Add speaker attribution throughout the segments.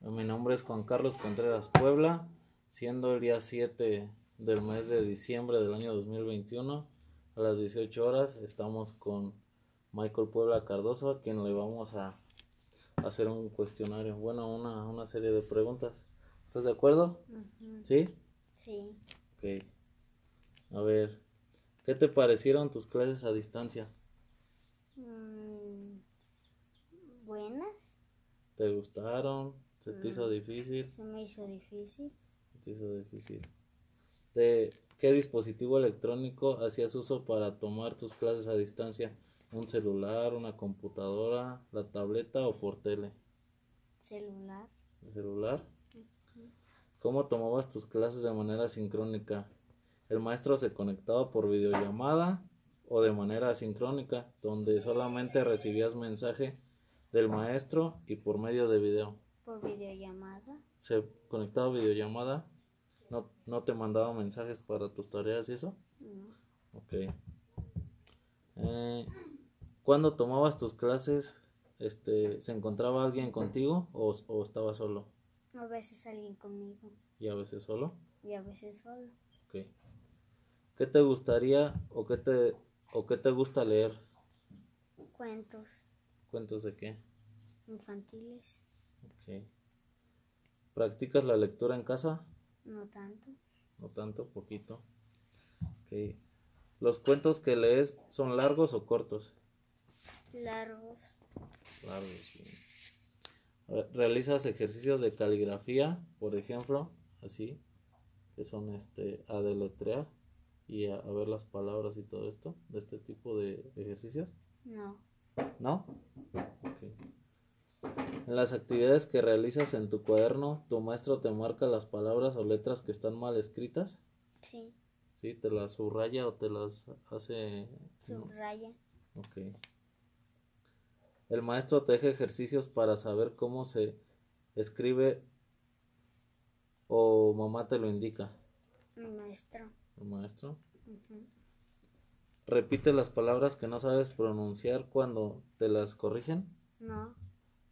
Speaker 1: Mi nombre es Juan Carlos Contreras Puebla, siendo el día 7 del mes de diciembre del año 2021 a las 18 horas estamos con Michael Puebla Cardoso, a quien le vamos a hacer un cuestionario, bueno, una, una serie de preguntas. ¿Estás de acuerdo? ¿Sí?
Speaker 2: Sí.
Speaker 1: Ok. A ver, ¿qué te parecieron tus clases a distancia?
Speaker 2: Mm, buenas.
Speaker 1: ¿Te gustaron? ¿Se te hizo
Speaker 2: Mm.
Speaker 1: difícil?
Speaker 2: Se me hizo difícil.
Speaker 1: Se te hizo difícil. ¿De qué dispositivo electrónico hacías uso para tomar tus clases a distancia? ¿Un celular, una computadora, la tableta o por tele?
Speaker 2: Celular.
Speaker 1: ¿El celular? ¿Cómo tomabas tus clases de manera sincrónica? ¿El maestro se conectaba por videollamada o de manera asincrónica, donde solamente recibías mensaje del maestro y por medio de video?
Speaker 2: Por videollamada.
Speaker 1: ¿Se conectaba videollamada? ¿No, no te mandaba mensajes para tus tareas y eso?
Speaker 2: No.
Speaker 1: Ok. Eh, ¿Cuándo tomabas tus clases, este, se encontraba alguien contigo o, o estabas solo?
Speaker 2: A veces alguien conmigo
Speaker 1: Y a veces solo.
Speaker 2: y a veces solo.
Speaker 1: Ok. ¿Qué te gustaría o qué te, o qué te gusta leer?
Speaker 2: Cuentos
Speaker 1: ¿Cuentos de qué?
Speaker 2: infantiles.
Speaker 1: Ok. ¿Practicas la lectura en casa?
Speaker 2: No tanto.
Speaker 1: No tanto, poquito. Ok. ¿Los cuentos que lees son largos o cortos?
Speaker 2: Largos.
Speaker 1: Largos. bien. Re- ¿Realizas ejercicios de caligrafía, por ejemplo? Así, que son este, a deletrear y a, a ver las palabras y todo esto, de este tipo de ejercicios.
Speaker 2: No.
Speaker 1: ¿No? Ok. En las actividades que realizas en tu cuaderno, ¿tu maestro te marca las palabras o letras que están mal escritas?
Speaker 2: Sí.
Speaker 1: ¿Sí? ¿Te las subraya o te las hace...? no?
Speaker 2: Subraya.
Speaker 1: Ok. El maestro te deja ejercicios para saber cómo se escribe o mamá te lo indica.
Speaker 2: Mi maestro.
Speaker 1: El maestro. Repite las palabras que no sabes pronunciar cuando te las corrigen.
Speaker 2: No.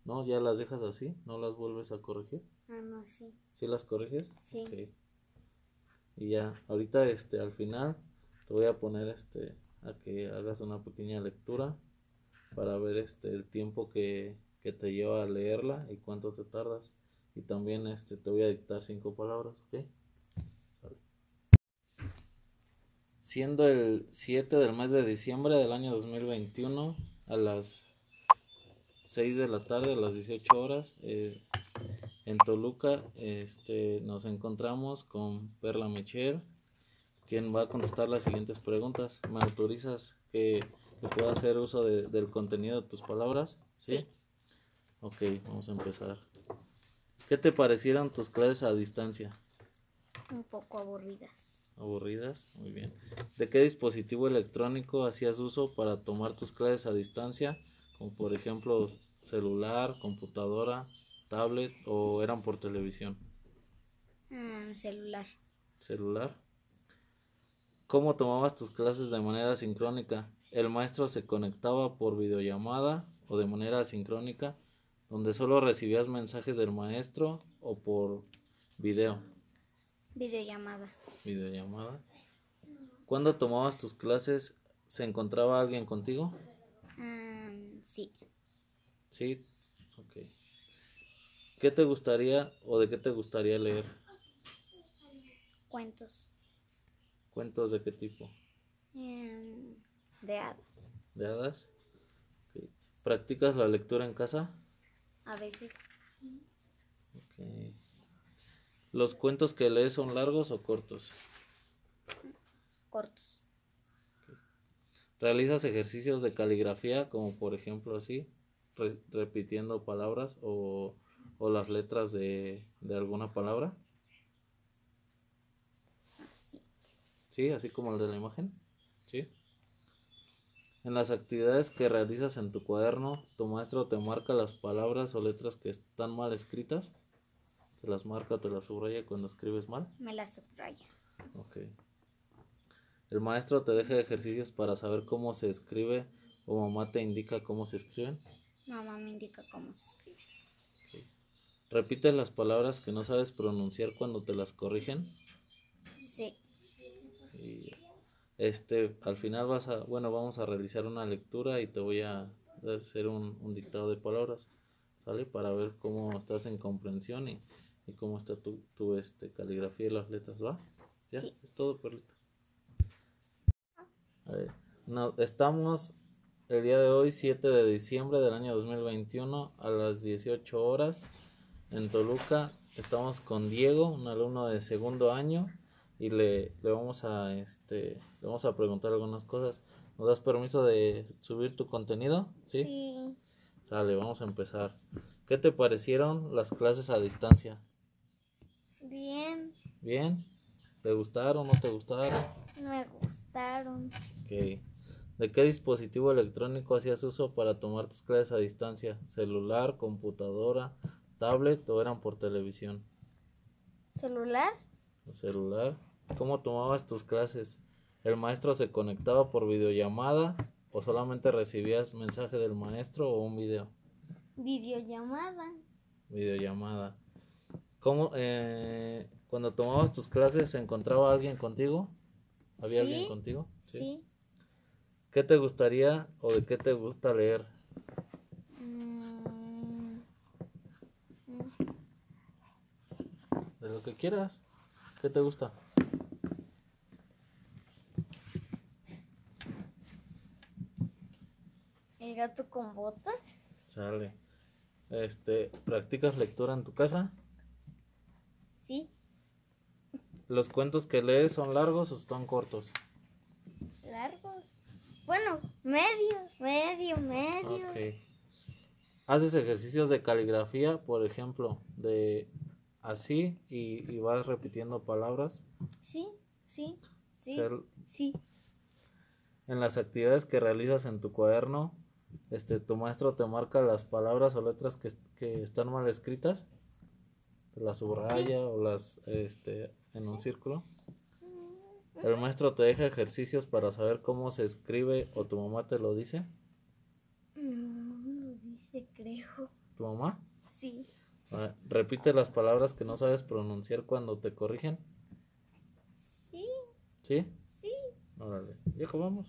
Speaker 1: ¿No? ¿Ya las dejas así? ¿No las vuelves a corregir?
Speaker 2: Ah, no, sí.
Speaker 1: ¿Sí las corriges?
Speaker 2: Sí.
Speaker 1: Y ya, ahorita este, al final te voy a poner este a que hagas una pequeña lectura para ver este el tiempo que, que te lleva a leerla y cuánto te tardas. Y también este te voy a dictar cinco palabras, ¿ok? Sale. Siendo el 7 del mes de diciembre del año 2021 a las 6 de la tarde, a las 18 horas, eh, en Toluca este, nos encontramos con Perla Michel, quien va a contestar las siguientes preguntas. ¿Me autorizas que, que pueda hacer uso de- del contenido de tus palabras?
Speaker 2: Sí.
Speaker 1: Ok, vamos a empezar. ¿Qué te parecieron tus clases a distancia?
Speaker 2: Un poco aburridas.
Speaker 1: ¿Aburridas? Muy bien. ¿De qué dispositivo electrónico hacías uso para tomar tus clases a distancia? Como por ejemplo celular, computadora, tablet o eran por televisión.
Speaker 2: Ah, celular.
Speaker 1: celular. ¿Cómo tomabas tus clases de manera sincrónica? ¿El maestro se conectaba por videollamada o de manera asincrónica, donde solo recibías mensajes del maestro o por video,
Speaker 2: Videollamada.
Speaker 1: videollamada? ¿Cuándo tomabas tus clases? ¿Se encontraba alguien contigo?
Speaker 2: Ah, sí.
Speaker 1: Sí. Ok. ¿Qué te gustaría o de qué te gustaría leer?
Speaker 2: Cuentos.
Speaker 1: ¿Cuentos de qué tipo?
Speaker 2: Em, de hadas.
Speaker 1: ¿De hadas? ¿Practicas la lectura en casa?
Speaker 2: A veces.
Speaker 1: ¿Los cuentos que lees son largos o cortos?
Speaker 2: Cortos.
Speaker 1: ¿Realizas ejercicios de caligrafía, como por ejemplo así, re- repitiendo palabras o, o las letras de, de alguna palabra?
Speaker 2: Así.
Speaker 1: ¿Sí? Así como el de la imagen. ¿Sí? En las actividades que realizas en tu cuaderno, tu maestro te marca las palabras o letras que están mal escritas. Te las marca, te las subraya cuando escribes mal.
Speaker 2: Me la subraya.
Speaker 1: Ok. El maestro te deja ejercicios para saber cómo se escribe o mamá te indica cómo se escriben.
Speaker 2: Mamá me indica cómo se escribe.
Speaker 1: ¿Repites las palabras que no sabes pronunciar cuando te las corrigen?
Speaker 2: Sí.
Speaker 1: Y este, al final vas a, bueno, vamos a realizar una lectura y te voy a hacer un, un dictado de palabras, ¿sale? Para ver cómo estás en comprensión y, y cómo está tu, tu este, caligrafía y las letras, ¿va? ¿Ya?
Speaker 2: Sí.
Speaker 1: Es todo, Perlita. No, estamos el día de hoy, 7 de diciembre del año 2021, a las 18 horas, en Toluca. Estamos con Diego, un alumno de segundo año, y le, le vamos a este le vamos a preguntar algunas cosas. ¿Nos das permiso de subir tu contenido? ¿Sí?
Speaker 2: Sí.
Speaker 1: Sale, vamos a empezar. ¿Qué te parecieron las clases a distancia?
Speaker 2: Bien.
Speaker 1: ¿Bien? ¿Te gustaron? ¿No te gustaron?
Speaker 2: Me gustaron.
Speaker 1: Ok. ¿De qué dispositivo electrónico hacías uso para tomar tus clases a distancia? ¿Celular, computadora, tablet o eran por televisión?
Speaker 2: ¿Celular?
Speaker 1: celular. ¿Cómo tomabas tus clases? ¿El maestro se conectaba por videollamada o solamente recibías mensaje del maestro o un video?
Speaker 2: Videollamada.
Speaker 1: Videollamada. ¿Cómo, eh, cuando tomabas tus clases, se encontraba alguien contigo? ¿Había
Speaker 2: Sí.
Speaker 1: alguien contigo?
Speaker 2: Sí.
Speaker 1: ¿Qué te gustaría o de qué te gusta leer?
Speaker 2: Mm,
Speaker 1: De lo que quieras. ¿Qué te gusta?
Speaker 2: ¿El gato con botas?
Speaker 1: Sale. Este, ¿practicas lectura en tu casa?
Speaker 2: Sí.
Speaker 1: ¿Los cuentos que lees son largos o están cortos?
Speaker 2: Largos. Bueno, medio, medio, medio.
Speaker 1: Ok. ¿Haces ejercicios de caligrafía, por ejemplo, de así y, y vas repitiendo palabras?
Speaker 2: Sí, sí, sí,
Speaker 1: Ser-
Speaker 2: sí.
Speaker 1: en las actividades que realizas en tu cuaderno, este, tu maestro te marca las palabras o letras que, que están mal escritas, las subraya o las este, en un círculo. El maestro te deja ejercicios para saber cómo se escribe o tu mamá te lo dice.
Speaker 2: No, lo dice, creo.
Speaker 1: ¿Tu mamá?
Speaker 2: Sí.
Speaker 1: Repite las palabras que no sabes pronunciar cuando te corrigen.
Speaker 2: Sí,
Speaker 1: ¿Sí?
Speaker 2: sí.
Speaker 1: Órale. Ya acabamos.